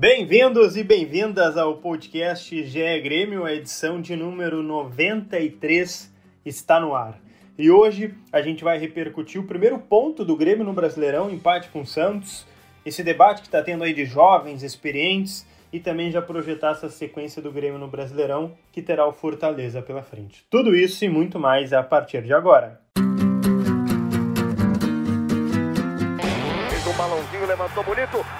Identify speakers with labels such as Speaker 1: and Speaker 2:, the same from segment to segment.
Speaker 1: Bem-vindos e bem-vindas ao podcast GE Grêmio, a edição de número 93 está no ar. E hoje a gente vai repercutir o primeiro ponto do Grêmio no Brasileirão, empate com o Santos, esse debate que está tendo aí de jovens, experientes, e também já projetar essa sequência do Grêmio no Brasileirão, que terá o Fortaleza pela frente. Tudo isso e muito mais a partir de agora.
Speaker 2: Fez um balãozinho, levantou bonito.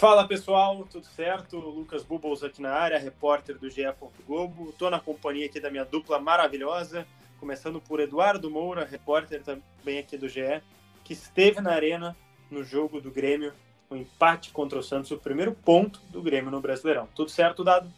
Speaker 1: Fala pessoal, tudo certo? Lucas Bubbles aqui na área, repórter do GE. Globo. Estou na companhia aqui da minha dupla maravilhosa, começando por Eduardo Moura, repórter também aqui do GE, que esteve na arena no jogo do Grêmio, o empate contra o Santos, o primeiro ponto do Grêmio no Brasileirão. Tudo certo, Dado?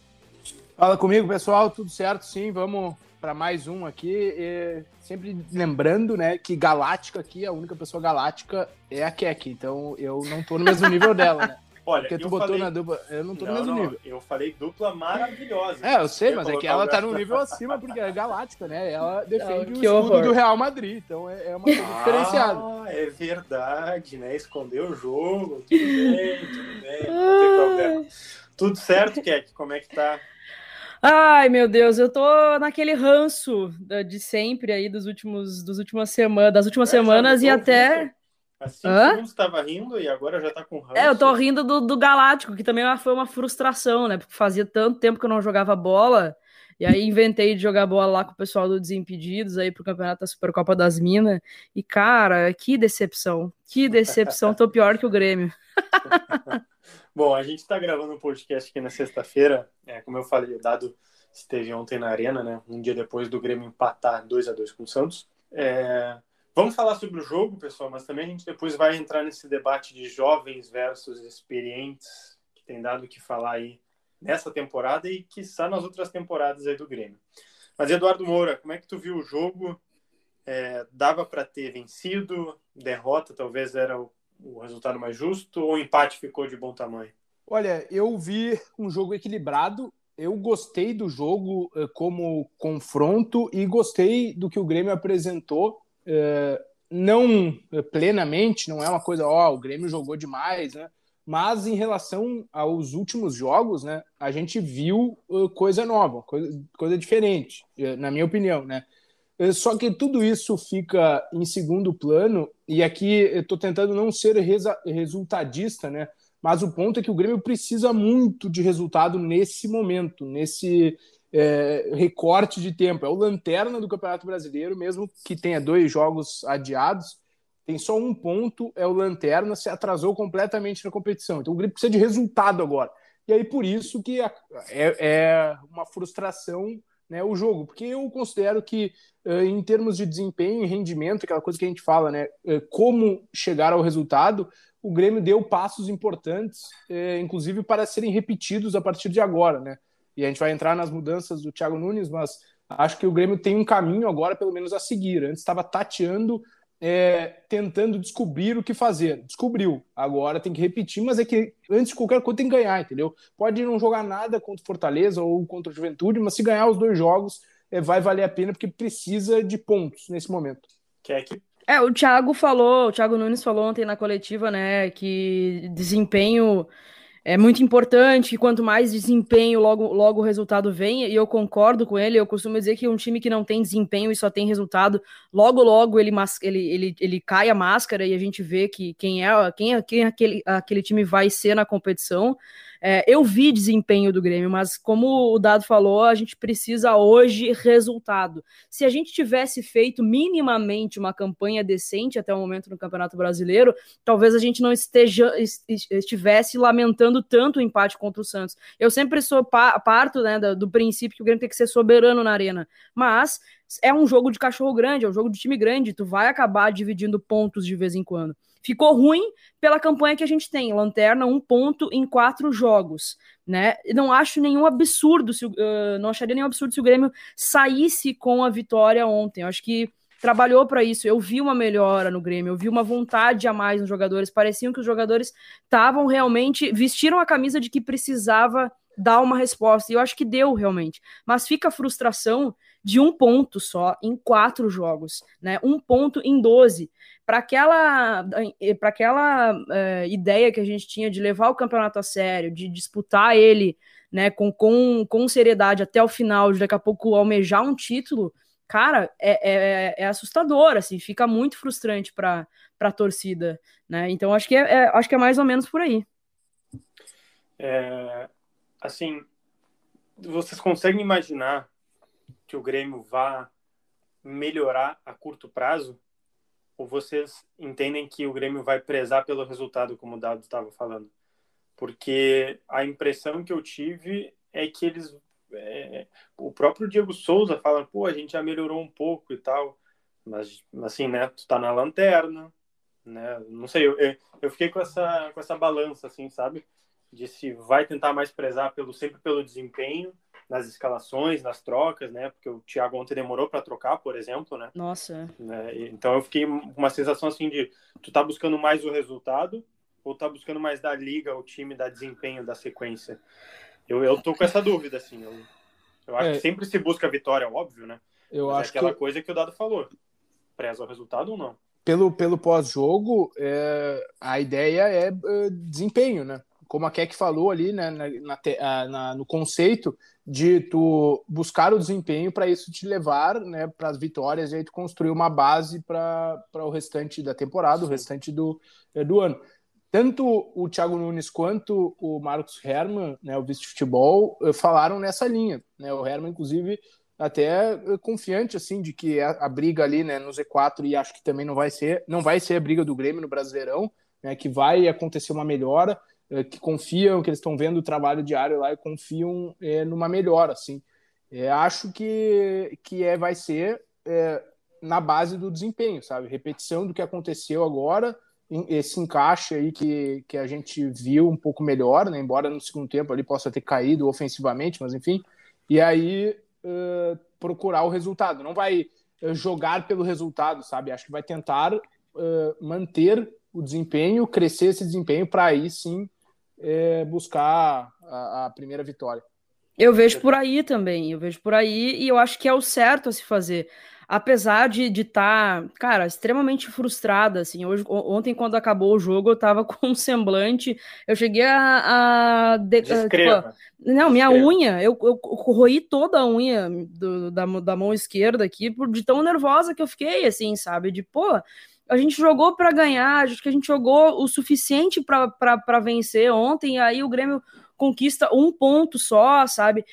Speaker 3: Fala comigo, pessoal, tudo certo? Sim, vamos para mais um aqui. E sempre lembrando, né, que Galáctica aqui, a única pessoa galáctica é a Kek, então eu não tô no mesmo nível dela, né?
Speaker 1: Olha,
Speaker 3: Porque tu
Speaker 1: eu
Speaker 3: botou
Speaker 1: falei...
Speaker 3: na dupla. Eu não tô
Speaker 1: não,
Speaker 3: no mesmo
Speaker 1: não,
Speaker 3: nível.
Speaker 1: Eu falei dupla maravilhosa.
Speaker 3: É, eu sei, mas é que ela tá num nível acima, porque é galáctica, né? Ela defende
Speaker 4: Não,
Speaker 3: o escudo
Speaker 4: horror.
Speaker 3: do Real Madrid, então é, é uma coisa diferenciada.
Speaker 1: Ah, é verdade, né? Escondeu o jogo. Tudo bem, tudo bem, não tem problema. Tudo certo, Kek? Como é que tá?
Speaker 4: Ai, meu Deus, eu tô naquele ranço de sempre aí dos últimos, dos últimas semanas, das últimas
Speaker 1: É,
Speaker 4: semanas e até.
Speaker 1: Há cinco
Speaker 4: Hã?
Speaker 1: segundos estava rindo e agora já tá com ranço.
Speaker 4: É, eu tô rindo do, do Galáctico, que também foi uma frustração, né? Porque fazia tanto tempo que eu não jogava bola. E aí inventei de jogar bola lá com o pessoal do Desimpedidos aí pro campeonato da Supercopa das Minas. E, cara, que decepção. Que decepção. Tô pior que o Grêmio.
Speaker 1: Bom, a gente está gravando um podcast aqui na sexta-feira. É, como eu falei, o Dado esteve ontem na Arena, né? Um dia depois do Grêmio empatar 2 a 2 com o Santos. É, Vamos falar sobre o jogo, pessoal, mas também a gente depois vai entrar nesse debate de jovens versus experientes, que tem dado o que falar aí nessa temporada e que está nas outras temporadas aí do Grêmio. Mas, Eduardo Moura, como é que tu viu o jogo? É, dava para ter vencido? Derrota talvez era o, o resultado mais justo? Ou o empate ficou de bom tamanho?
Speaker 3: Olha, eu vi um jogo equilibrado. Eu gostei do jogo eh, como confronto e gostei do que o Grêmio apresentou. Eh, não eh, plenamente, não é uma coisa, ó, o Grêmio jogou demais, né? Mas em relação aos últimos jogos, né, a gente viu eh, coisa nova, coisa, coisa diferente, na minha opinião, né? Só que tudo isso fica em segundo plano, e aqui eu estou tentando não ser resultadista, né? Mas o ponto é que o Grêmio precisa muito de resultado nesse momento, nesse é, recorte de tempo. É o lanterna do Campeonato Brasileiro, mesmo que tenha dois jogos adiados, tem só um ponto, é o lanterna, se atrasou completamente na competição. Então o Grêmio precisa de resultado agora. E aí por isso que é, é uma frustração né, o jogo, porque eu considero que eh, em termos de desempenho e rendimento, aquela coisa que a gente fala, né, eh, como chegar ao resultado, o Grêmio deu passos importantes, eh, inclusive para serem repetidos a partir de agora, né? E a gente vai entrar nas mudanças do Thiago Nunes, mas acho que o Grêmio tem um caminho agora, pelo menos, a seguir. Antes estava tateando, eh, tentando descobrir o que fazer. Descobriu. Agora tem que repetir, mas é que antes de qualquer coisa tem que ganhar, entendeu? Pode não jogar nada contra o Fortaleza ou contra o Juventude, mas se ganhar os dois jogos, eh, vai valer a pena, porque precisa de pontos nesse momento.
Speaker 1: Que é que
Speaker 4: É, o Thiago falou, o Thiago Nunes falou ontem na coletiva, né, que desempenho é muito importante, e quanto mais desempenho, logo, logo o resultado vem, e eu concordo com ele, eu costumo dizer que um time que não tem desempenho e só tem resultado, logo, logo ele, ele, ele, ele cai a máscara e a gente vê que quem é, quem é, quem aquele, aquele time vai ser na competição. É, eu vi desempenho do Grêmio, mas como o Dado falou, a gente precisa hoje resultado. Se a gente tivesse feito minimamente uma campanha decente até o momento no Campeonato Brasileiro, talvez a gente não esteja, est- estivesse lamentando tanto o empate contra o Santos. Eu sempre sou pa- parto né, do, do princípio que o Grêmio tem que ser soberano na arena, mas é um jogo de cachorro grande, é um jogo de time grande, tu vai acabar dividindo pontos de vez em quando. ficou ruim pela campanha que a gente tem. Lanterna, um ponto em quatro jogos. Né? Não acho nenhum absurdo, se, uh, não acharia nenhum absurdo se o Grêmio saísse com a vitória ontem. Eu acho que trabalhou para isso. Eu vi uma melhora no Grêmio, eu vi uma vontade a mais nos jogadores. Pareciam que os jogadores estavam realmente vestiram a camisa de que precisava dar uma resposta. E eu acho que deu realmente. Mas fica a frustração de um ponto só em quatro jogos, né? Um ponto em doze. Para aquela, para aquela é, ideia que a gente tinha de levar o campeonato a sério, de disputar ele né, com, com, com seriedade até o final, de daqui a pouco almejar um título, cara, é, é, é assustador, assim, fica muito frustrante para a torcida, né? Então acho que é, é, acho que é mais ou menos por aí.
Speaker 1: É, assim, vocês conseguem imaginar que o Grêmio vá melhorar a curto prazo? Ou vocês entendem que o Grêmio vai prezar pelo resultado, como o Dado estava falando? Porque a impressão que eu tive é que eles é, o próprio Diego Souza fala, pô, a gente já melhorou um pouco e tal, mas assim, né, tu tá na lanterna, né, não sei, eu, eu fiquei com essa, com essa balança, assim, sabe, de se vai tentar mais prezar pelo, sempre pelo desempenho, nas escalações, nas trocas, né, porque o Thiago ontem demorou para trocar, por exemplo, né.
Speaker 4: Nossa.
Speaker 1: Né, então eu fiquei com uma sensação, assim, de tu tá buscando mais o resultado ou tá buscando mais da liga, o time, da desempenho, da sequência? Eu, eu tô com essa dúvida, assim. Eu, eu acho é. que sempre se busca a vitória, óbvio, né?
Speaker 3: Eu Mas é acho
Speaker 1: é aquela
Speaker 3: que...
Speaker 1: coisa que o Dado falou. Preza o resultado ou não?
Speaker 3: Pelo, pelo pós-jogo, é, a ideia é, é desempenho, né? Como a Keck falou ali, né, na, na, na, no conceito de tu buscar o desempenho para isso te levar né, para as vitórias e aí tu construir uma base para o restante da temporada, Sim. o restante do, do ano tanto o Thiago Nunes quanto o Marcos Herman, né, o vice-futebol, eh, falaram nessa linha. Né? O Herman, inclusive, até eh, confiante assim de que a, briga ali né, no Z4 e acho que também não vai ser não vai ser a briga do Grêmio no Brasileirão, né, que vai acontecer uma melhora, é, que confiam, que eles estão vendo o trabalho diário lá e confiam é, numa melhora. Assim. É, acho que, que é, vai ser na base do desempenho, sabe? Repetição do que aconteceu agora esse encaixe aí que, que a gente viu um pouco melhor, né? embora no segundo tempo ali possa ter caído ofensivamente, mas enfim, e aí uh, procurar o resultado. Não vai jogar pelo resultado, sabe? Acho que vai tentar uh, manter o desempenho, crescer esse desempenho para aí sim é, buscar a, a primeira vitória.
Speaker 4: Eu vejo por aí também, eu vejo por aí e eu acho que é o certo a se fazer apesar de estar, tá, cara, extremamente frustrada, assim, hoje, ontem quando acabou o jogo eu tava com um semblante, eu cheguei a... a
Speaker 1: de.
Speaker 4: Tipo, não, minha Descreva. unha, eu, eu roí toda a unha do, da, da mão esquerda aqui, por, de tão nervosa que eu fiquei, assim, sabe, de, pô, a gente jogou para ganhar, acho que a gente jogou o suficiente para vencer ontem, e aí o Grêmio conquista um ponto só, sabe?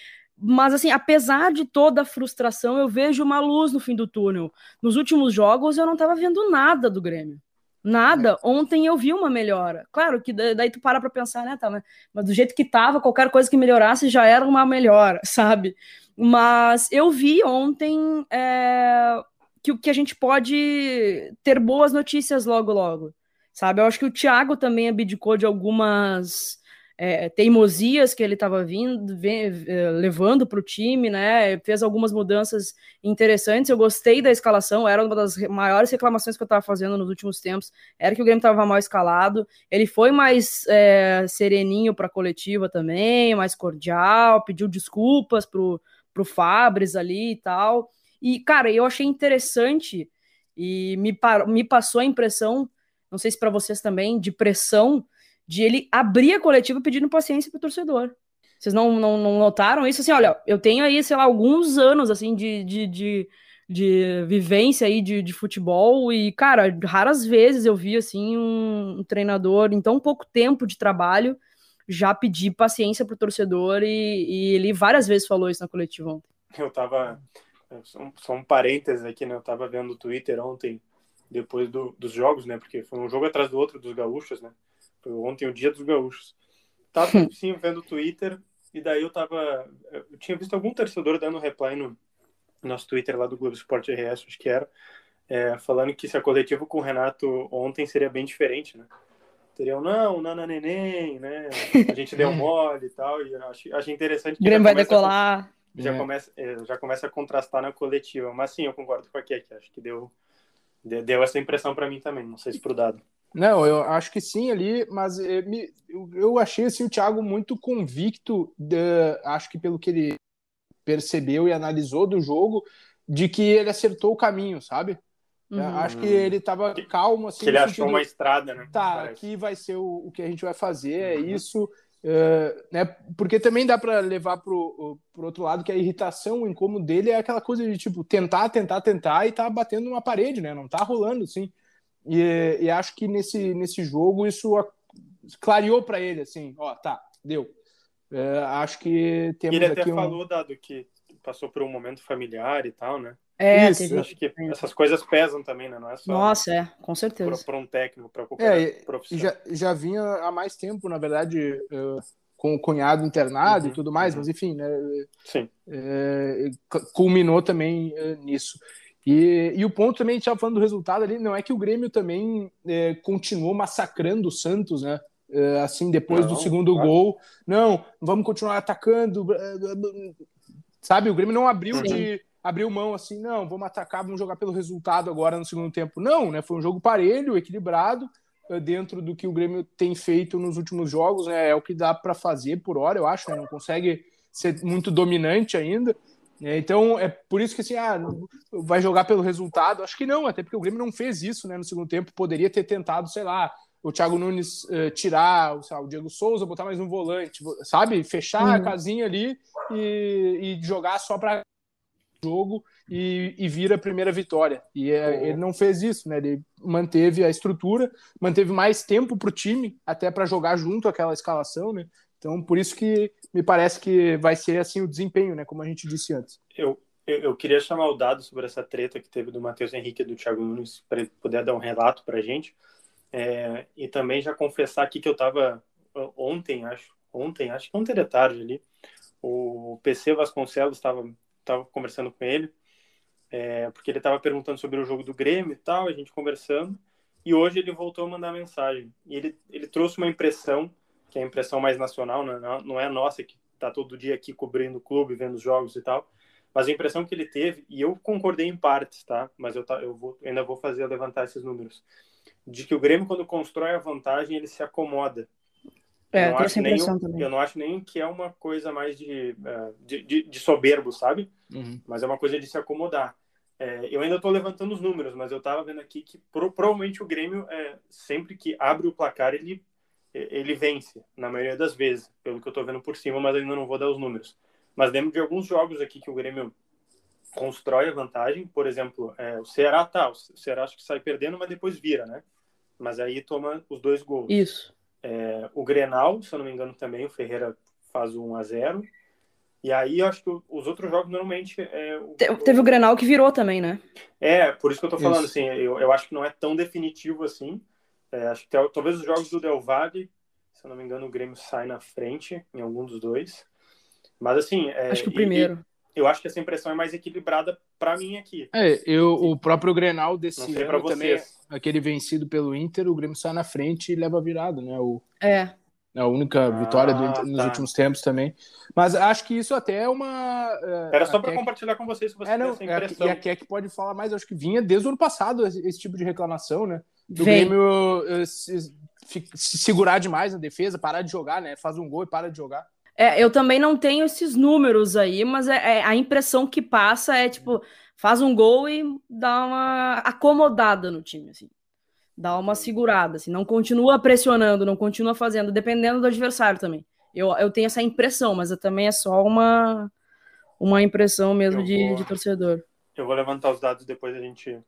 Speaker 4: Mas, assim, apesar de toda a frustração, eu vejo uma luz no fim do túnel. Nos últimos jogos, eu não estava vendo nada do Grêmio. Nada. Ontem eu vi uma melhora. Claro que daí tu para pra pensar, né, tá, mas do jeito que tava, qualquer coisa que melhorasse já era uma melhora, sabe? Mas eu vi ontem é, que, que a gente pode ter boas notícias logo, logo. Sabe? Eu acho que o Thiago também abdicou de algumas é, teimosias que ele estava vindo, vem, é, levando para o time, né? Fez algumas mudanças interessantes. Eu gostei da escalação, era uma das maiores reclamações que eu estava fazendo nos últimos tempos. Era que o Grêmio estava mal escalado. Ele foi mais é, sereninho para a coletiva também, mais cordial, pediu desculpas pro, pro Fabres ali e tal. E, cara, eu achei interessante e me, me passou a impressão, não sei se para vocês também, de pressão de ele abrir a coletiva pedindo paciência pro torcedor. Vocês não, não, não, notaram isso? Assim, olha, eu tenho aí, sei lá, alguns anos, assim, de, de, de, de vivência aí de, de futebol e, cara, raras vezes eu vi, assim, um, um treinador em tão pouco tempo de trabalho já pedir paciência pro torcedor e, e ele várias vezes falou isso na coletiva ontem.
Speaker 1: Eu tava, só um, parênteses aqui, né, eu tava vendo o Twitter ontem, depois do, dos jogos, né, porque foi um jogo atrás do outro dos gaúchos, né, ontem o dia dos gaúchos. Tava sim vendo o Twitter e daí eu tava. Eu tinha visto algum torcedor dando reply no nosso Twitter lá do Globo Esporte RS, acho que era. é, falando que se a coletiva com o Renato ontem seria bem diferente, né? Teriam, não, Nana Neném, né? A gente deu mole e tal, e achei, achei interessante.
Speaker 4: O Grêmio vai decolar.
Speaker 1: A, já, é. começa, é, já começa a contrastar na coletiva, mas sim, eu concordo com a Kek, acho que deu, deu essa impressão para mim também, não sei se pro dado.
Speaker 3: Não, eu acho que sim ali, mas eh, eu achei assim, o Thiago muito convicto, de, acho que pelo que ele percebeu e analisou do jogo, de que ele acertou o caminho, sabe? Uhum. Acho que ele estava calmo, assim.
Speaker 1: Que ele achou uma estrada, né?
Speaker 3: Tá, aqui vai ser o, o que a gente vai fazer, é uhum. é isso. Uh, né? Porque também dá para levar pro, pro outro lado que a irritação, o incômodo dele é aquela coisa de tipo tentar, tentar, tentar e tá batendo numa parede, né? Não tá rolando assim. E, e acho que nesse, nesse jogo isso clareou para ele assim, ó, tá, deu. Uh, acho que temos
Speaker 1: ele até
Speaker 3: aqui
Speaker 1: falou, um... dado que passou por um momento familiar e tal, né?
Speaker 4: É, Isso,
Speaker 1: acho que essas coisas pesam também, né? Não é só
Speaker 4: Nossa, é, com certeza.
Speaker 1: Para um técnico, para qualquer é, profissão.
Speaker 3: Já, já vinha há mais tempo, na verdade, uh, com o cunhado internado uhum, e tudo mais, uhum. mas enfim, né?
Speaker 1: Sim.
Speaker 3: Uh, culminou também uh, nisso. E, e o ponto também, a gente estava falando do resultado ali, não é que o Grêmio também continuou massacrando o Santos, né? assim, depois não, do segundo claro. gol. Não, vamos continuar atacando. Sabe, o Grêmio não abriu Sim. de abriu mão assim, não, vamos atacar, vamos jogar pelo resultado agora no segundo tempo. Não, né? Foi um jogo parelho, equilibrado, eh, dentro do que o Grêmio tem feito nos últimos jogos, né? É o que dá para fazer por hora, eu acho, né? Não consegue ser muito dominante ainda. Né? Então, é por isso que assim, ah, vai jogar pelo resultado. Acho que não, até porque o Grêmio não fez isso, né? No segundo tempo, poderia ter tentado, sei lá, o Thiago Nunes uh, tirar o, o Diego Souza, botar mais um volante, sabe? Fechar uhum. a casinha ali e, e jogar só para jogo e, e vira a primeira vitória. E é, ele não fez isso, né? Ele manteve a estrutura, manteve mais tempo para o time, até para jogar junto aquela escalação, né? Então, por isso que me parece que vai ser assim o desempenho, né? Como a gente disse antes.
Speaker 1: Eu, eu, eu queria chamar o dado sobre essa treta que teve do Matheus Henrique e do Thiago Nunes, para ele poder dar um relato para a gente. É, e também já confessar aqui que eu estava ontem, acho, ontem, acho que ontem de tarde ali, o PC Vasconcelos estava estava conversando com ele, é, porque ele estava perguntando sobre o jogo do Grêmio e tal, a gente conversando, e hoje ele voltou a mandar mensagem. E ele, ele trouxe uma impressão, que é a impressão mais nacional, né? não é a nossa, que está todo dia aqui cobrindo o clube, vendo os jogos e tal, mas a impressão que ele teve, e eu concordei em partes, tá? Mas eu, tá, eu vou, ainda vou fazer levantar esses números, de que o Grêmio, quando constrói a vantagem, ele se acomoda.
Speaker 4: É, eu, não acho nem,
Speaker 1: eu não acho nem que é uma coisa mais de, é, de, de, de soberbo, sabe? Uhum. Mas é uma coisa de se acomodar. É, eu ainda estou levantando os números, mas eu estava vendo aqui que pro, provavelmente o Grêmio, é, sempre que abre o placar, ele, ele vence, na maioria das vezes, pelo que eu estou vendo por cima, mas ainda não vou dar os números. Mas lembro de alguns jogos aqui que o Grêmio constrói a vantagem, por exemplo, é, o Ceará tá, o Ceará acho que sai perdendo, mas depois vira, né? Mas aí toma os dois gols.
Speaker 4: Isso.
Speaker 1: É, o Grenal, se eu não me engano, também, o Ferreira faz o 1 a 0 E aí eu acho que os outros jogos normalmente. É, o,
Speaker 4: Teve o... o Grenal que virou também, né?
Speaker 1: É, por isso que eu tô falando, isso. assim, eu, eu acho que não é tão definitivo assim. É, acho que talvez os jogos do Del Valle, se eu não me engano, o Grêmio sai na frente em algum dos dois. Mas assim. É,
Speaker 4: acho que o primeiro.
Speaker 1: E, eu acho que essa impressão é mais equilibrada para mim aqui.
Speaker 3: É, eu, o próprio Grenal desse ano também, aquele vencido pelo Inter, o Grêmio sai na frente e leva virado, né? O,
Speaker 4: é.
Speaker 3: A única ah, vitória do Inter nos tá. últimos tempos também. Mas acho que isso até é uma.
Speaker 1: É, Era só para compartilhar com vocês se você é, não, essa impressão.
Speaker 3: É, e a Keck pode falar mais, acho que vinha desde o ano passado esse, esse tipo de reclamação, né? Do Vem. Grêmio uh, se, se, segurar demais na defesa, parar de jogar, né? Faz um gol e para de jogar.
Speaker 4: É, eu também não tenho esses números aí, mas é, é, a impressão que passa é tipo, faz um gol e dá uma acomodada no time, assim. Dá uma segurada, assim, não continua pressionando, não continua fazendo, dependendo do adversário também. Eu, eu tenho essa impressão, mas também é só uma, uma impressão mesmo de, vou, de torcedor.
Speaker 1: Eu vou levantar os dados depois a gente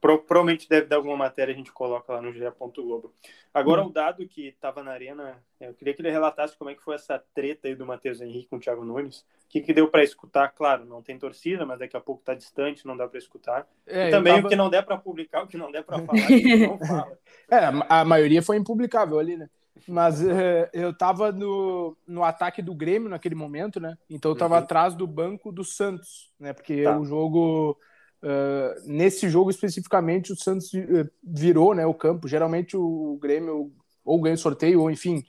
Speaker 1: provavelmente deve dar alguma matéria, a gente coloca lá no GE. Globo. Agora, hum. o dado que estava na arena, eu queria que ele relatasse como é que foi essa treta aí do Matheus Henrique com o Thiago Nunes. O que, que deu para escutar? Claro, não tem torcida, mas daqui a pouco está distante, não dá para escutar. É, e também tava... o que não der para publicar, o que não der para falar, não fala.
Speaker 3: É, a maioria foi impublicável ali, né? Mas é, eu estava no, no ataque do Grêmio naquele momento, né? Então eu estava uhum. atrás do banco do Santos, né? Porque tá. o jogo uh, nesse jogo especificamente o Santos virou né, o campo. Geralmente o Grêmio ou ganha sorteio, ou enfim,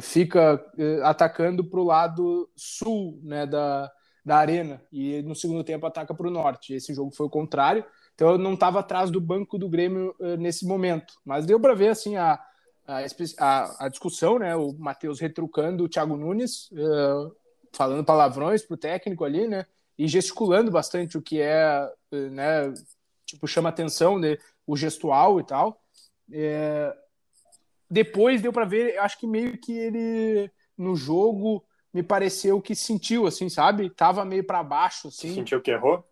Speaker 3: fica uh, atacando para o lado sul né, da, da arena e no segundo tempo ataca para o norte. Esse jogo foi o contrário. Então eu não estava atrás do banco do Grêmio uh, nesse momento, mas deu para ver assim a, a, a, discussão, né? O Matheus retrucando o Thiago Nunes, falando palavrões pro técnico ali, né? E gesticulando bastante o que é, né? Tipo chama atenção, né? O gestual e tal. É... Depois deu para ver, acho que meio que ele no jogo me pareceu que sentiu, assim, sabe? Tava meio para baixo, assim.
Speaker 1: Sentiu que errou?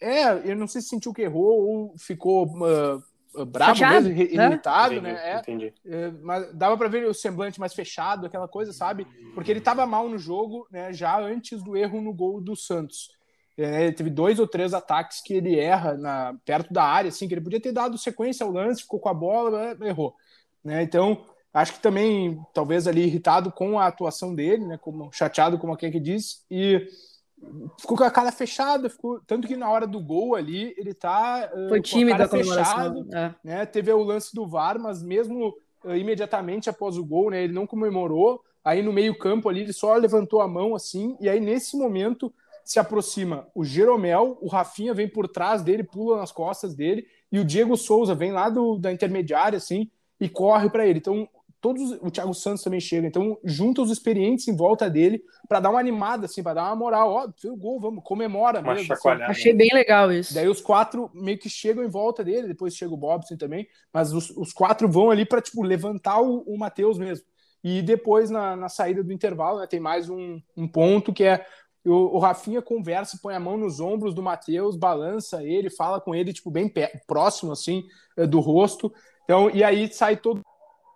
Speaker 3: É, eu não sei se sentiu que errou ou ficou uh, bravo fechado, mesmo, irritado, né?
Speaker 1: né? Entendi,
Speaker 3: é, é, mas dava para ver o semblante mais fechado, aquela coisa, sabe? Porque ele tava mal no jogo, né? Já antes do erro no gol do Santos. É, ele teve dois ou três ataques que ele erra na, perto da área, assim, que ele podia ter dado sequência ao lance, ficou com a bola, errou. Né? Então, acho que também, talvez ali irritado com a atuação dele, né? Como, chateado, como a que diz, e ficou com a cara fechada, ficou tanto que na hora do gol ali ele tá
Speaker 4: uh, foi tímido
Speaker 3: a fechado, é. né? Teve o lance do VAR, mas mesmo uh, imediatamente após o gol, né, ele não comemorou. Aí no meio-campo ali ele só levantou a mão assim, e aí nesse momento se aproxima o Jeromel, o Rafinha vem por trás dele, pula nas costas dele, e o Diego Souza vem lá do, da intermediária assim e corre para ele. Então todos o Thiago Santos também chega, então junta os experientes em volta dele para dar uma animada assim, para dar uma moral, ó, oh, o gol, vamos, comemora
Speaker 1: uma
Speaker 3: mesmo.
Speaker 4: Assim. Achei bem legal isso.
Speaker 3: Daí os quatro meio que chegam em volta dele, depois chega o Bobson também, mas os, os quatro vão ali para tipo levantar o, o Matheus mesmo. E depois na, na saída do intervalo, né, tem mais um, um ponto que é o, o Rafinha conversa, põe a mão nos ombros do Matheus, balança ele, fala com ele, tipo, bem próximo, assim, eh, do rosto. Então, e aí sai todo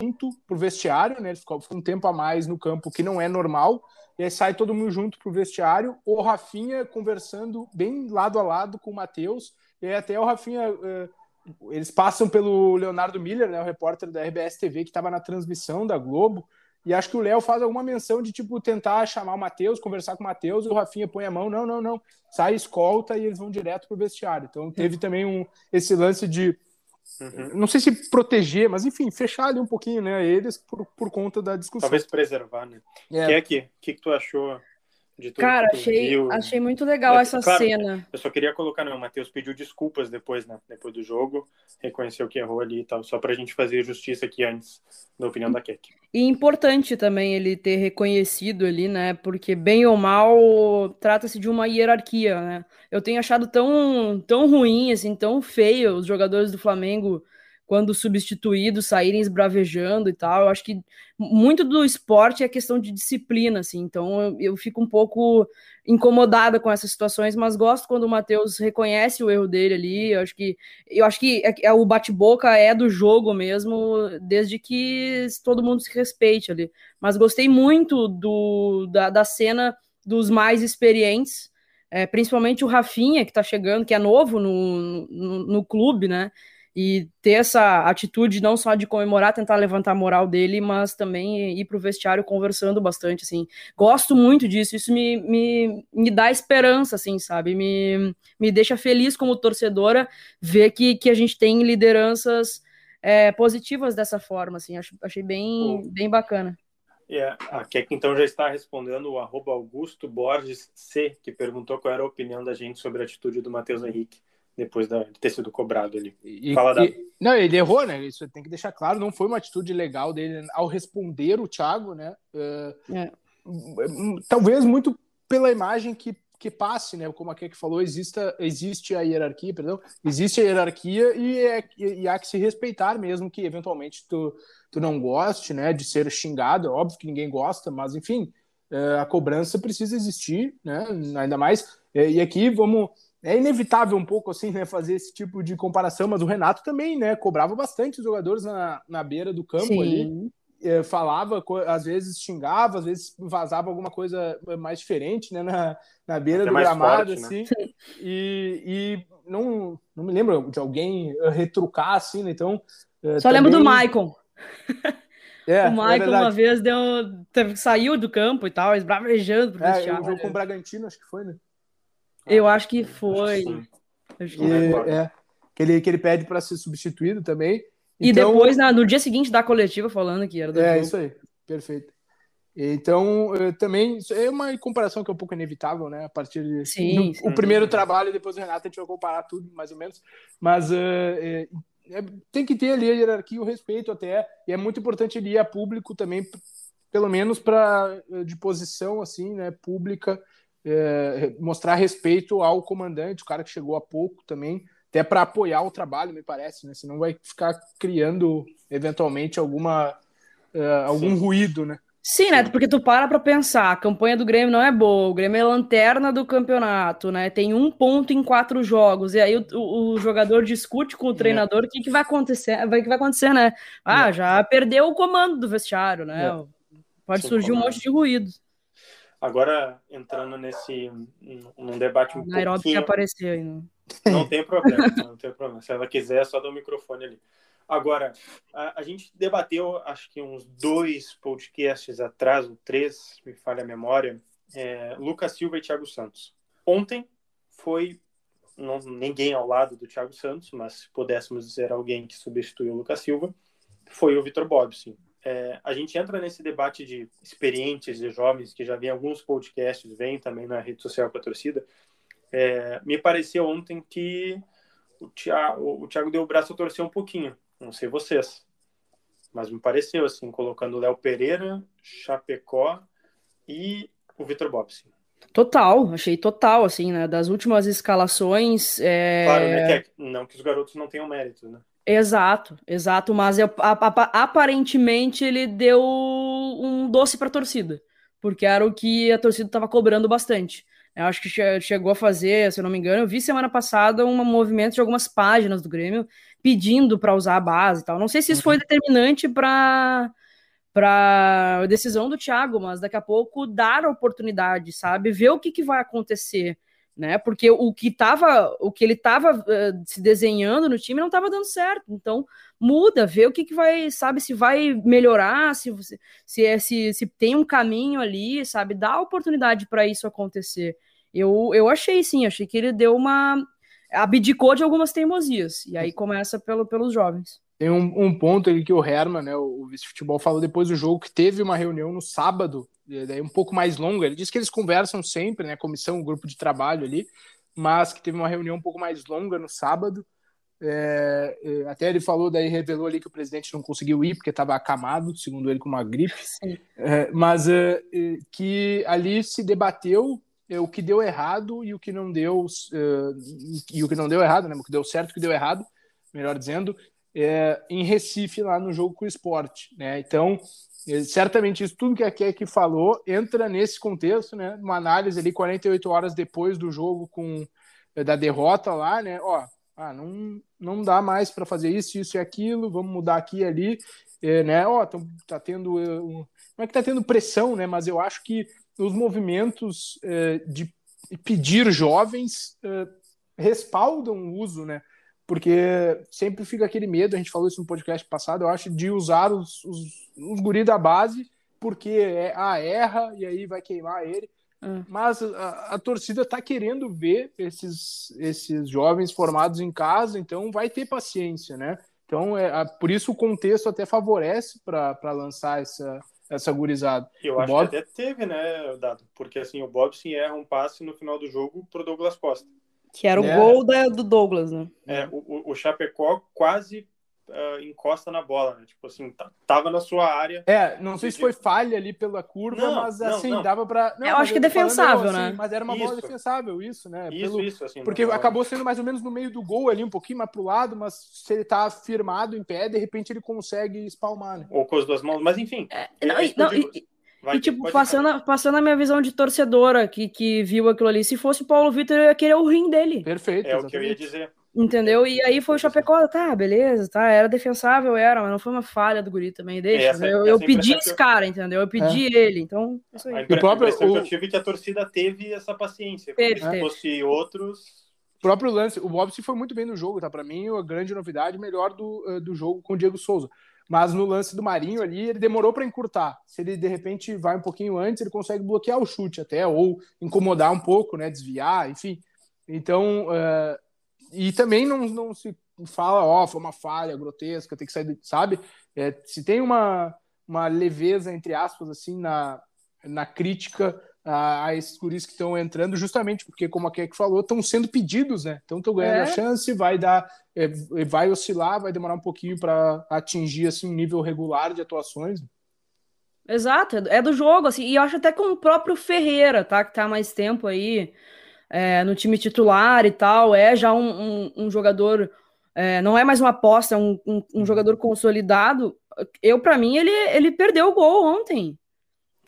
Speaker 3: junto pro vestiário, né? Ele ficou, ficou um tempo a mais no campo que não é normal. E aí sai todo mundo junto pro vestiário. O Rafinha conversando bem lado a lado com o Matheus. E até o Rafinha. Uh, eles passam pelo Leonardo Miller, né, o repórter da RBS TV, que estava na transmissão da Globo. E acho que o Léo faz alguma menção de tipo tentar chamar o Matheus, conversar com o Matheus, e o Rafinha põe a mão, não, não, não, sai escolta e eles vão direto pro vestiário. Então teve também um esse lance de Uhum. Não sei se proteger, mas enfim, fechar ali um pouquinho, né, eles por, por conta da discussão.
Speaker 1: Talvez preservar, né? É. Que é que, que, que tu achou de tudo
Speaker 4: Cara, achei, viu? achei muito legal é, essa claro, cena.
Speaker 1: Eu só queria colocar, não, o Matheus pediu desculpas depois, né? Depois do jogo, reconheceu que errou ali e tal, só pra gente fazer justiça aqui antes, da opinião da Keck.
Speaker 4: E importante também ele ter reconhecido ali, né? Porque bem ou mal trata-se de uma hierarquia, né? Eu tenho achado tão, tão ruim, assim, tão feio os jogadores do Flamengo quando substituídos saírem esbravejando e tal. Eu acho que muito do esporte é questão de disciplina, assim. Então eu, eu fico um pouco incomodada com essas situações, mas gosto quando o Matheus reconhece o erro dele ali. Eu acho que eu acho que é, é o bate-boca é do jogo mesmo, desde que todo mundo se respeite ali. Mas gostei muito do, da, da cena dos mais experientes. É, principalmente o Rafinha, que tá chegando, que é novo no, no, no clube, né? E ter essa atitude não só de comemorar, tentar levantar a moral dele, mas também ir para o vestiário conversando bastante, assim. Gosto muito disso, isso me, me, me dá esperança, assim, sabe? Me, me deixa feliz como torcedora ver que, que a gente tem lideranças é, positivas dessa forma, assim. Acho, achei bem, bem bacana.
Speaker 1: Yeah. A Keck então já está respondendo o arroba Augusto Borges C, que perguntou qual era a opinião da gente sobre a atitude do Matheus Henrique depois de ter sido cobrado ali.
Speaker 3: E, Fala da... E, não, ele errou, né? Isso tem que deixar claro. Não foi uma atitude legal dele ao responder o Thiago, né? Uh, é. Talvez muito pela imagem que, que passe, né? Como a que falou, exista, existe a hierarquia, perdão, existe a hierarquia e, é, e há que se respeitar mesmo que eventualmente tu, tu não goste, né? De ser xingado, é óbvio que ninguém gosta, mas enfim, uh, a cobrança precisa existir, né? Ainda mais. E aqui vamos é inevitável um pouco assim, né, fazer esse tipo de comparação, mas o Renato também, né, cobrava bastante os jogadores na, na beira do campo Sim. ali, é, falava, às vezes xingava, às vezes vazava alguma coisa mais diferente, né, na, na beira Até do gramado, forte, né? assim, né? e, e não, não me lembro de alguém retrucar, assim, né, então...
Speaker 4: É, Só também... lembro do Maicon. É, o Michael é uma vez deu, saiu do campo e tal, esbravejando
Speaker 3: pro é, o jogo com o Bragantino, acho que foi, né?
Speaker 4: Eu acho que foi.
Speaker 3: que, é, que, ele, que ele pede para ser substituído também.
Speaker 4: E então, depois, na, no dia seguinte, da coletiva, falando que era do
Speaker 3: É,
Speaker 4: jogo.
Speaker 3: isso aí, perfeito. Então, também, é uma comparação que é um pouco inevitável, né? A partir de
Speaker 4: sim,
Speaker 3: no,
Speaker 4: sim.
Speaker 3: o primeiro trabalho, depois o Renato, a gente vai comparar tudo, mais ou menos. Mas uh, é, é, tem que ter ali a hierarquia, o respeito até, e é muito importante ele ir a público também, pelo menos para de posição assim, né, pública, é, mostrar respeito ao comandante, o cara que chegou há pouco também, até para apoiar o trabalho, me parece, né? Senão vai ficar criando eventualmente alguma uh, algum Sim. ruído, né?
Speaker 4: Sim, né? Porque tu para pra pensar, a campanha do Grêmio não é boa, o Grêmio é lanterna do campeonato, né? Tem um ponto em quatro jogos, e aí o, o, o jogador discute com o treinador o que, que vai acontecer, o que vai acontecer, né? Ah, é. já perdeu o comando do vestiário, né? É. Pode Sim, surgir um monte de ruído.
Speaker 1: Agora, entrando nesse, num debate um
Speaker 4: Nairobi pouquinho... apareceu aí, não.
Speaker 1: Não tem problema, não tem problema. Se ela quiser, é só dar o microfone ali. Agora, a, a, gente debateu, acho que uns dois podcasts atrás, ou três, me falha a memória, é, Lucas Silva e Thiago Santos. Ontem foi não, ninguém ao lado do Thiago Santos, mas se pudéssemos dizer alguém que substituiu o Lucas Silva, foi o Vitor Bobson. É, a gente entra nesse debate de experientes e jovens, que já vem alguns podcasts, vem também na rede social com a torcida. É, me pareceu ontem que o Thiago, o Thiago deu o braço a torcer um pouquinho não sei vocês. Mas me pareceu, assim, colocando Léo Pereira, Chapecó e o Vitor Bobson.
Speaker 4: Total, achei total, assim, né? Das últimas escalações. É...
Speaker 1: Claro, né? Que é, não que os garotos não tenham mérito, né?
Speaker 4: Exato, exato, mas eu, a, a, aparentemente ele deu um doce para a torcida, porque era o que a torcida estava cobrando bastante. Eu acho que chegou a fazer, se eu não me engano, eu vi semana passada um movimento de algumas páginas do Grêmio pedindo para usar a base e tal. Não sei se isso foi uhum. determinante para para a decisão do Thiago, mas daqui a pouco dar a oportunidade, sabe? Ver o que, que vai acontecer, né? Porque o que tava, o que ele estava uh, se desenhando no time não estava dando certo. Então, muda, vê o que, que vai, sabe, se vai melhorar, se se, é, se, se tem um caminho ali, sabe? Dá oportunidade para isso acontecer. Eu, eu achei sim, achei que ele deu uma abdicou de algumas teimosias. E aí começa pelo, pelos jovens.
Speaker 3: Tem um, um ponto aí que o Herman, né, o vice-futebol, falou depois do jogo que teve uma reunião no sábado, daí um pouco mais longa. Ele disse que eles conversam sempre, né, comissão, grupo de trabalho ali, mas que teve uma reunião um pouco mais longa no sábado. É, é até ele falou, daí revelou ali que o presidente não conseguiu ir porque estava acamado, segundo ele, com uma gripe. É, mas é, é, que ali se debateu é, o que deu errado e o que não deu e o que não deu errado, né? O que deu certo o que deu errado, melhor dizendo, é, em Recife lá no jogo com o esporte, né? Então é, certamente isso tudo que a Kek falou entra nesse contexto, né? Uma análise ali 48 horas depois do jogo com é, da derrota lá, né? Ó, ah, não não dá mais para fazer isso, isso e aquilo, vamos mudar aqui e ali, é, né? Ó, tá, tá tendo um, não é que tá tendo pressão, né? Mas eu acho que os movimentos eh, de pedir jovens eh, respaldam o uso, né? Porque sempre fica aquele medo, a gente falou isso no podcast passado, eu acho, de usar os, os, os guri da base, porque é, ah, erra e aí vai queimar ele. Hum. Mas a, a torcida está querendo ver esses, esses jovens formados em casa, então vai ter paciência, né? Então, é, por isso o contexto até favorece para lançar essa, essa gurizada.
Speaker 1: Eu
Speaker 3: o
Speaker 1: acho Bob... que até teve, né, Dado? Porque assim, o Bob sim erra um passe no final do jogo pro Douglas Costa.
Speaker 4: Que era o é. gol da, do Douglas, né?
Speaker 1: É, o, o Chapecó quase uh, encosta na bola, né? Tipo assim, tava na sua área.
Speaker 3: É, não sei se foi falha ali pela curva, não, mas assim, não. dava pra.
Speaker 4: Não, eu acho que é defensável, né?
Speaker 3: Assim, mas era uma isso. bola defensável, isso, né?
Speaker 1: Isso, Pelo... isso, assim.
Speaker 3: Porque acabou sendo mais ou menos no meio do gol ali, um pouquinho mais pro lado, mas se ele tá firmado em pé, de repente ele consegue espalmar, né?
Speaker 1: Ou com as duas mãos, mas enfim.
Speaker 4: É, não, não, e, Vai, e, tipo, passando, passando a minha visão de torcedora que, que viu aquilo ali, se fosse o Paulo Vitor, eu ia querer o rim dele.
Speaker 3: Perfeito.
Speaker 1: É exatamente. o que eu ia dizer.
Speaker 4: Entendeu? E aí foi o Chapecó, tá, beleza, tá, era defensável, era, mas não foi uma falha do guri também, deixa. Essa, eu, eu pedi esse cara, entendeu? Eu pedi é. ele, então, isso
Speaker 1: aí. A impressão, próprio, o... que eu tive é que a torcida teve essa paciência, se fosse outros...
Speaker 3: O próprio lance, o Bob se foi muito bem no jogo, tá? Para mim, a grande novidade, melhor do, eh, do jogo com o Diego Souza. Mas no lance do Marinho ali, ele demorou para encurtar. Se ele de repente vai um pouquinho antes, ele consegue bloquear o chute até, ou incomodar um pouco, né? Desviar, enfim. Então, uh, e também não, não se fala, ó, oh, foi uma falha grotesca, tem que sair, sabe? É, se tem uma, uma leveza, entre aspas, assim, na, na crítica a, a esses guris que estão entrando, justamente porque, como a Kek falou, estão sendo pedidos, né? Então estão ganhando é. a chance, vai dar, é, vai oscilar, vai demorar um pouquinho para atingir assim, um nível regular de atuações.
Speaker 4: Exato, é do jogo, assim, e eu acho até com o próprio Ferreira, tá? Que tá há mais tempo aí é, no time titular e tal, é já um, um, um jogador, é, não é mais uma aposta, é um, um, um jogador consolidado. Eu, para mim, ele, ele perdeu o gol ontem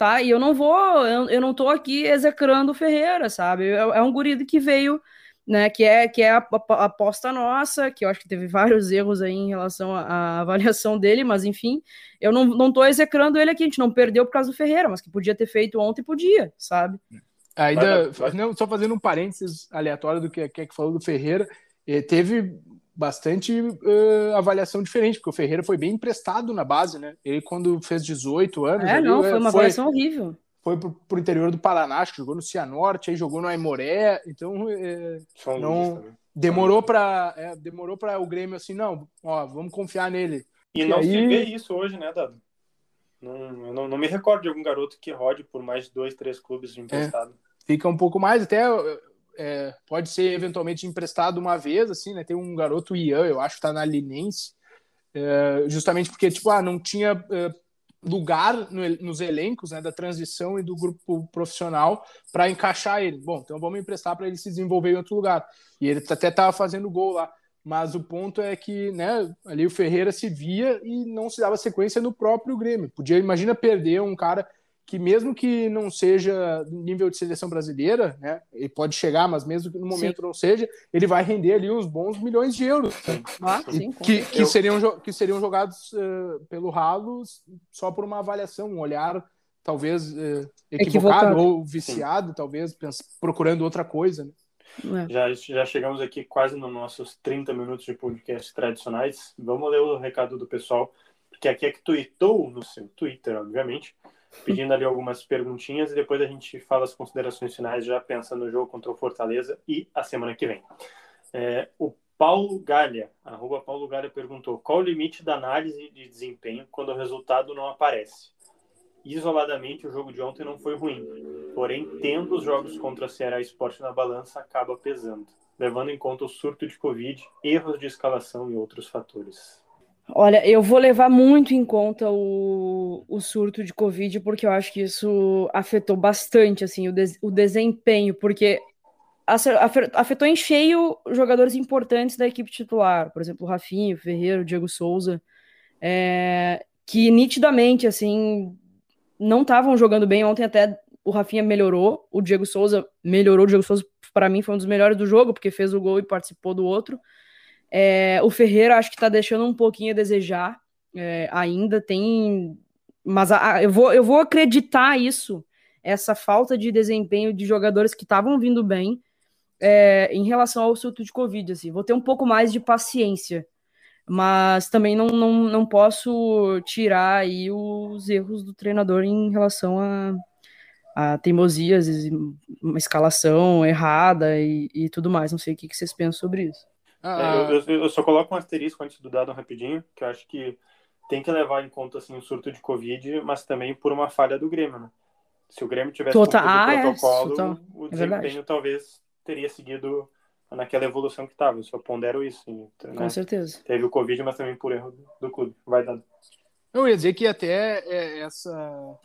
Speaker 4: tá? E eu não vou, eu, eu não tô aqui execrando o Ferreira, sabe? É, é um gurido que veio, né, que é, que é a, a, a, aposta nossa, que eu acho que teve vários erros aí em relação à, avaliação dele, mas enfim, eu não, não tô execrando ele aqui, a gente não perdeu por causa do Ferreira, mas que podia ter feito ontem, podia, sabe?
Speaker 3: Ainda, não, só fazendo um parênteses aleatório do que a que falou do Ferreira, eh, teve bastante uh, avaliação diferente, porque o Ferreira foi bem emprestado na base, né? Ele, quando fez 18 anos.
Speaker 4: É, ali, não, foi uma foi, avaliação horrível.
Speaker 3: Foi pro, pro interior do Paraná, acho que jogou no Cianorte, aí jogou no Aimoré, então é, não demorou para é, demorou para o Grêmio assim, não, ó, vamos confiar nele.
Speaker 1: E, não aí... se vê isso hoje, né, Dado? Não, eu não, não me recordo de algum garoto que rode por mais de dois, três clubes de emprestado.
Speaker 3: É, fica um pouco mais, até é, pode ser eventualmente emprestado uma vez, assim, né? Tem um garoto Ian, eu acho que tá na Linense, é, justamente porque, tipo, ah, não tinha é, lugar no, nos elencos né, da transição e do grupo profissional para encaixar ele. Bom, então vamos emprestar para ele se desenvolver em outro lugar. E ele até estava fazendo gol lá. Mas o ponto é que, né, ali o Ferreira se via e não se dava sequência no próprio Grêmio. Podia, imagina, perder um cara que mesmo que não seja nível de seleção brasileira, né, ele pode chegar, mas mesmo que no momento sim. não seja, ele vai render ali uns bons milhões de euros. Ah, sim, que, que, seriam, que seriam jogados uh, pelo ralo só por uma avaliação, um olhar talvez uh, equivocado, equivocado, ou viciado, sim. talvez procurando outra coisa.
Speaker 1: Né? É. Já, já chegamos aqui quase nos nossos 30 minutos de podcast tradicionais. Vamos ler o recado do pessoal, porque aqui é que tweetou no seu Twitter, obviamente pedindo ali algumas perguntinhas e depois a gente fala as considerações finais, já pensando no jogo contra o Fortaleza e a semana que vem. É, o Paulo Galha, arroba Paulo Galha, perguntou qual o limite da análise de desempenho quando o resultado não aparece? Isoladamente, o jogo de ontem não foi ruim, porém, tendo os jogos contra a Ceará Esporte na balança, acaba pesando, levando em conta o surto de Covid, erros de escalação e outros fatores.
Speaker 4: Olha, eu vou levar muito em conta o, o surto de Covid, porque eu acho que isso afetou bastante assim, o, des, o desempenho, porque afetou em cheio jogadores importantes da equipe titular, por exemplo, o Rafinha, o Ferreira, o Diego Souza, é, que nitidamente assim não estavam jogando bem. Ontem até o Rafinha melhorou, o Diego Souza melhorou. O Diego Souza, para mim, foi um dos melhores do jogo, porque fez o gol e participou do outro. É, o Ferreira acho que está deixando um pouquinho a desejar é, ainda, tem. Mas a, eu, vou, eu vou acreditar isso, essa falta de desempenho de jogadores que estavam vindo bem é, em relação ao surto de Covid. Assim. Vou ter um pouco mais de paciência, mas também não, não, não posso tirar aí os erros do treinador em relação a, a teimosias, uma escalação errada e, e tudo mais. Não sei o que, que vocês pensam sobre isso.
Speaker 1: Ah, é, eu, eu, eu, só coloco um asterisco antes do dado rapidinho, que eu acho que tem que levar em conta assim, o surto de Covid, mas também por uma falha do Grêmio, né? Se o Grêmio tivesse
Speaker 4: Total, ah,
Speaker 1: o protocolo, é, o é desempenho talvez teria seguido naquela evolução que estava. Eu só pondero isso.
Speaker 4: Então, Com né? certeza.
Speaker 1: Teve o Covid, mas também por erro do, do clube. Vai dando.
Speaker 3: Eu ia dizer que até é, essa,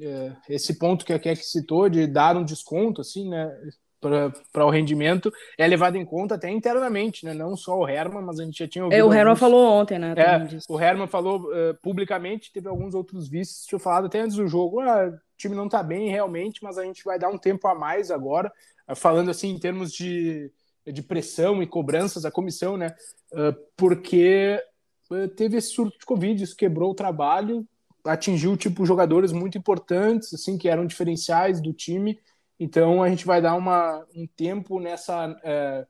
Speaker 3: é, esse ponto que a Keck citou de dar um desconto, assim, né? Para o rendimento é levado em conta até internamente, né? Não só o Herman, mas a gente já tinha ouvido.
Speaker 4: É, o Herman alguns... falou ontem, né?
Speaker 3: É, o Herman falou uh, publicamente, teve alguns outros vices, tinha falado até antes do jogo, ah, o time não está bem realmente, mas a gente vai dar um tempo a mais agora, uh, falando assim em termos de, de pressão e cobranças da comissão, né? Uh, porque teve esse surto de Covid, isso quebrou o trabalho, atingiu tipo jogadores muito importantes, assim, que eram diferenciais do time então a gente vai dar uma, um tempo nessa. É,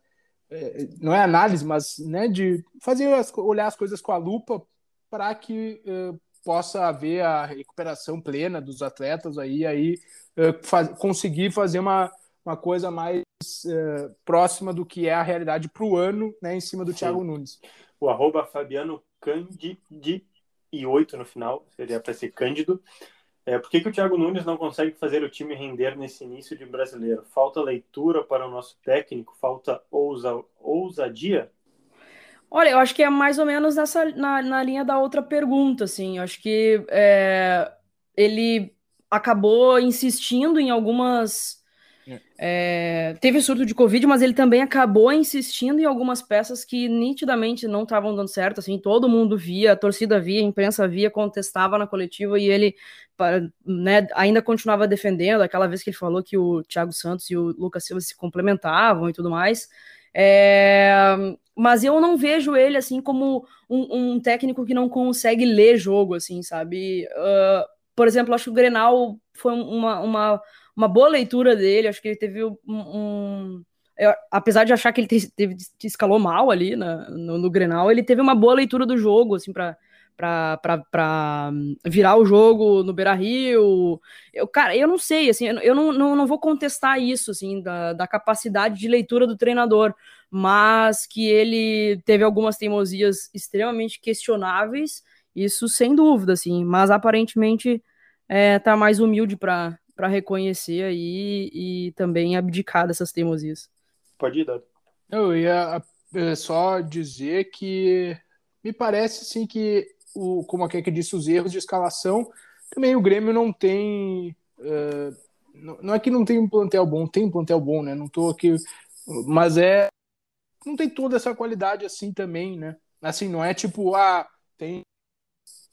Speaker 3: é, não é análise, mas né, de fazer as, olhar as coisas com a lupa para que é, possa haver a recuperação plena dos atletas aí, aí é, faz, conseguir fazer uma, uma coisa mais uh, próxima do que é a realidade para o ano, né, em cima do Sim. Thiago Nunes.
Speaker 1: O arroba Fabiano Candidi e 8 no final, seria para ser Cândido. É, por que, que o Thiago Nunes não consegue fazer o time render nesse início de brasileiro? Falta leitura para o nosso técnico? Falta ousa, ousadia?
Speaker 4: Olha, eu acho que é mais ou menos nessa, na, na linha da outra pergunta, assim. Eu acho que é, ele acabou insistindo em algumas. É. teve surto de Covid, mas ele também acabou insistindo em algumas peças que nitidamente não estavam dando certo. Assim, todo mundo via, a torcida via, a imprensa via, contestava na coletiva e ele né, ainda continuava defendendo. Aquela vez que ele falou que o Thiago Santos e o Lucas Silva se complementavam e tudo mais. É, mas eu não vejo ele assim como um, um, técnico que não consegue ler jogo, assim, sabe? Uh, por exemplo, acho que o Grenal foi uma, uma, uma boa leitura dele, acho que ele teve um. um eu, apesar de achar que ele teve, teve, escalou mal ali na, no, no, Grenal, ele teve uma boa leitura do jogo, assim, para para virar o jogo no Beira Rio. Eu, cara, eu não sei, assim, eu não, não, não vou contestar isso, assim, da, da capacidade de leitura do treinador, mas que ele teve algumas teimosias extremamente questionáveis, isso sem dúvida, assim, mas aparentemente é, tá mais humilde para reconhecer aí e também abdicar dessas teimosias.
Speaker 1: Pode ir, Dado.
Speaker 3: Eu ia é, só dizer que me parece sim que, o, como a Keke disse, os erros de escalação, também o Grêmio não tem. Uh, não é que não tem um plantel bom, tem um plantel bom, né? Não tô aqui. Mas é não tem toda essa qualidade assim também, né? Assim, não é tipo, ah, tem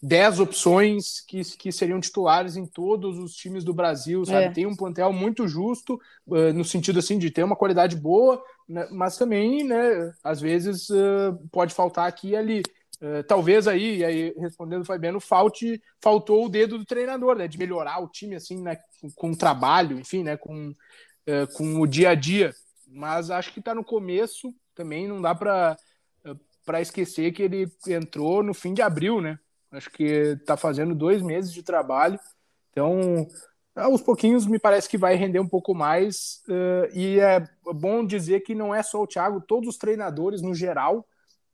Speaker 3: 10 opções que, que seriam titulares em todos os times do Brasil, sabe? É. Tem um plantel muito justo, uh, no sentido assim de ter uma qualidade boa, né? mas também, né, às vezes uh, pode faltar aqui e ali. Uh, talvez aí, aí, respondendo o Fabiano, falte, faltou o dedo do treinador, né? De melhorar o time assim, né? Com, com o trabalho, enfim, né? Com, com o dia a dia. Mas acho que está no começo também não dá para para esquecer que ele entrou no fim de abril, né? Acho que está fazendo dois meses de trabalho, então aos pouquinhos me parece que vai render um pouco mais. Uh, e é bom dizer que não é só o Thiago, todos os treinadores no geral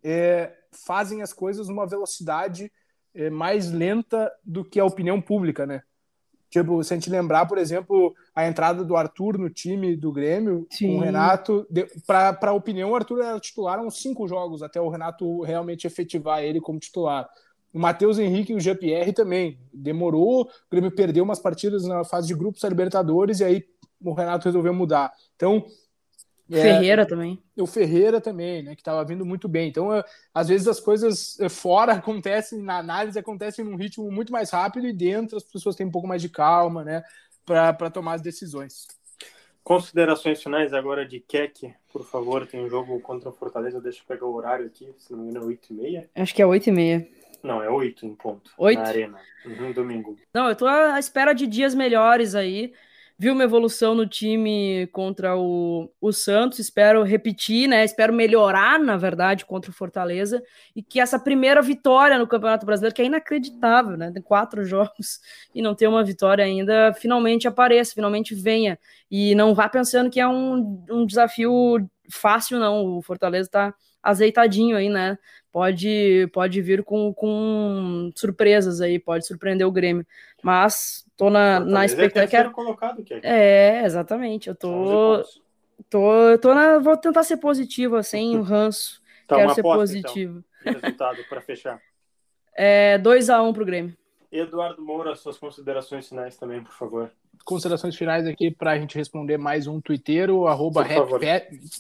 Speaker 3: é, fazem as coisas numa velocidade é, mais lenta do que a opinião pública, né? Tipo, se a gente lembrar, por exemplo, a entrada do Arthur no time do Grêmio, Sim. com o Renato, para a opinião, o Arthur era titular há uns cinco jogos, até o Renato realmente efetivar ele como titular. O Matheus Henrique e o Jean-Pierre também. Demorou, o Grêmio perdeu umas partidas na fase de grupos da Libertadores e aí o Renato resolveu mudar. Então,
Speaker 4: é, Ferreira também.
Speaker 3: O Ferreira também, né? Que estava vindo muito bem. Então, é, às vezes as coisas é, fora acontecem, na análise acontecem num ritmo muito mais rápido e dentro as pessoas têm um pouco mais de calma, né? Para tomar as decisões.
Speaker 1: Considerações finais agora de Keck, por favor. Tem um jogo contra o Fortaleza, deixa eu pegar o horário aqui, se não me engano é 8 e meia.
Speaker 4: Acho que é 8 e meia.
Speaker 1: Não, é 8 em ponto.
Speaker 4: 8?
Speaker 1: Na arena. Uhum, domingo.
Speaker 4: Não, eu tô à espera de dias melhores aí viu uma evolução no time contra o, o Santos, espero repetir, né? Espero melhorar, na verdade, contra o Fortaleza, e que essa primeira vitória no Campeonato Brasileiro, que é inacreditável, né? Tem quatro jogos e não ter uma vitória ainda, finalmente apareça, finalmente venha. E não vá pensando que é um, um desafio fácil, não. O Fortaleza tá azeitadinho aí, né? Pode, pode vir com, com surpresas aí, pode surpreender o Grêmio. Mas tô na, na expectativa.
Speaker 1: É, colocado, que
Speaker 4: é, exatamente. Eu tô. Tô, tô na, vou tentar ser positivo, assim, ranço. Tá, Quero ser aposta, então, positivo.
Speaker 1: Então, resultado para fechar.
Speaker 4: É 2x1 um pro Grêmio.
Speaker 1: Eduardo Moura, suas considerações finais também, por favor
Speaker 3: considerações finais aqui para a gente responder mais um twitteiro, arroba,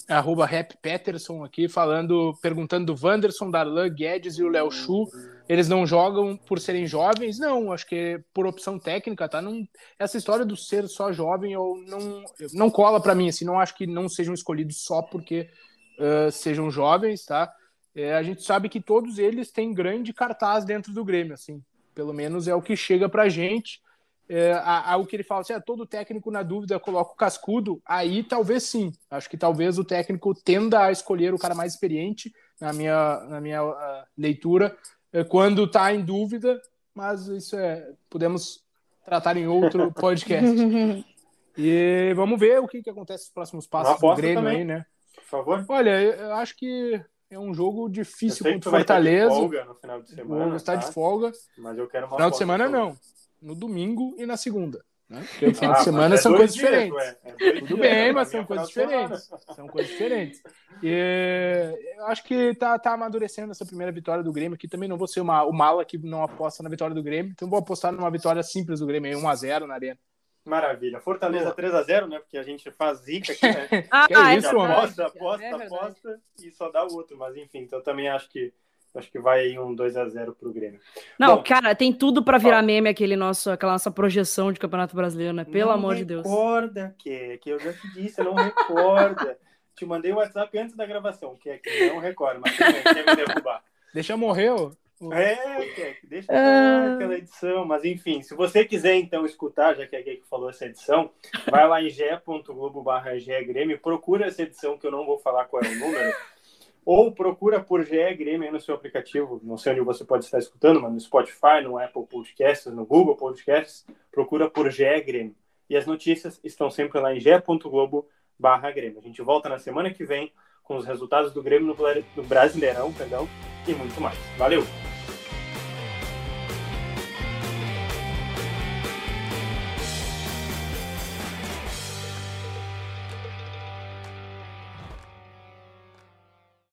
Speaker 3: arroba rap Peterson aqui, falando, perguntando do Wanderson, Darlan, Guedes e o Léo Chu. Eles não jogam por serem jovens? Não, acho que é por opção técnica, tá? Não, essa história do ser só jovem eu não, não cola para mim, assim, não acho que não sejam escolhidos só porque uh, sejam jovens, tá? É, a gente sabe que todos eles têm grande cartaz dentro do Grêmio, assim, pelo menos é o que chega pra gente é, ao que ele fala assim, é, todo técnico na dúvida coloca o cascudo, aí talvez sim. Acho que talvez o técnico tenda a escolher o cara mais experiente, na minha, na minha uh, leitura, é, quando está em dúvida, mas isso é. Podemos tratar em outro podcast. E vamos ver o que, que acontece nos próximos passos do Grêmio também, aí, né?
Speaker 1: Por favor.
Speaker 3: Olha, eu acho que é um jogo difícil contra o Fortaleza. Vai estar de
Speaker 1: folga no final de semana. Vou
Speaker 3: estar tá? de folga.
Speaker 1: Mas eu quero uma
Speaker 3: Final de semana não. No domingo e na segunda. Né? Porque no final ah, de semana é são coisas dias, diferentes. É Tudo bem, mas são coisas diferentes. São coisas diferentes. E eu acho que tá, tá amadurecendo essa primeira vitória do Grêmio aqui. Também não vou ser uma, o mala que não aposta na vitória do Grêmio. Então vou apostar numa vitória simples do Grêmio, 1x0 na arena.
Speaker 1: Maravilha. Fortaleza 3x0, né? Porque a gente faz zica aqui, né?
Speaker 4: ah,
Speaker 1: é isso, aposta, aposta, é aposta e só dá o outro. Mas enfim, então também acho que acho que vai aí um 2 a 0 pro Grêmio.
Speaker 4: Não, Bom, cara, tem tudo para virar ó, meme aquele nosso, aquela nossa projeção de Campeonato Brasileiro, né? Pelo amor de Deus.
Speaker 1: Não recorda, que, que eu já te disse, não recorda. te mandei o WhatsApp antes da gravação, que é que não recorda, mas quer me derrubar.
Speaker 3: Deixa morrer, ô.
Speaker 1: É, Kek, deixa ah. aquela edição. Mas enfim, se você quiser então escutar, já que é que falou essa edição, vai lá em ge.globo barra Grêmio, procura essa edição que eu não vou falar qual é o número, ou procura por GE Grêmio aí no seu aplicativo, não sei onde você pode estar escutando, mas no Spotify, no Apple Podcasts, no Google Podcasts, procura por GE Grêmio. E as notícias estão sempre lá em ge.globo barra Grêmio. A gente volta na semana que vem com os resultados do Grêmio no Brasileirão, perdão, e muito mais. Valeu!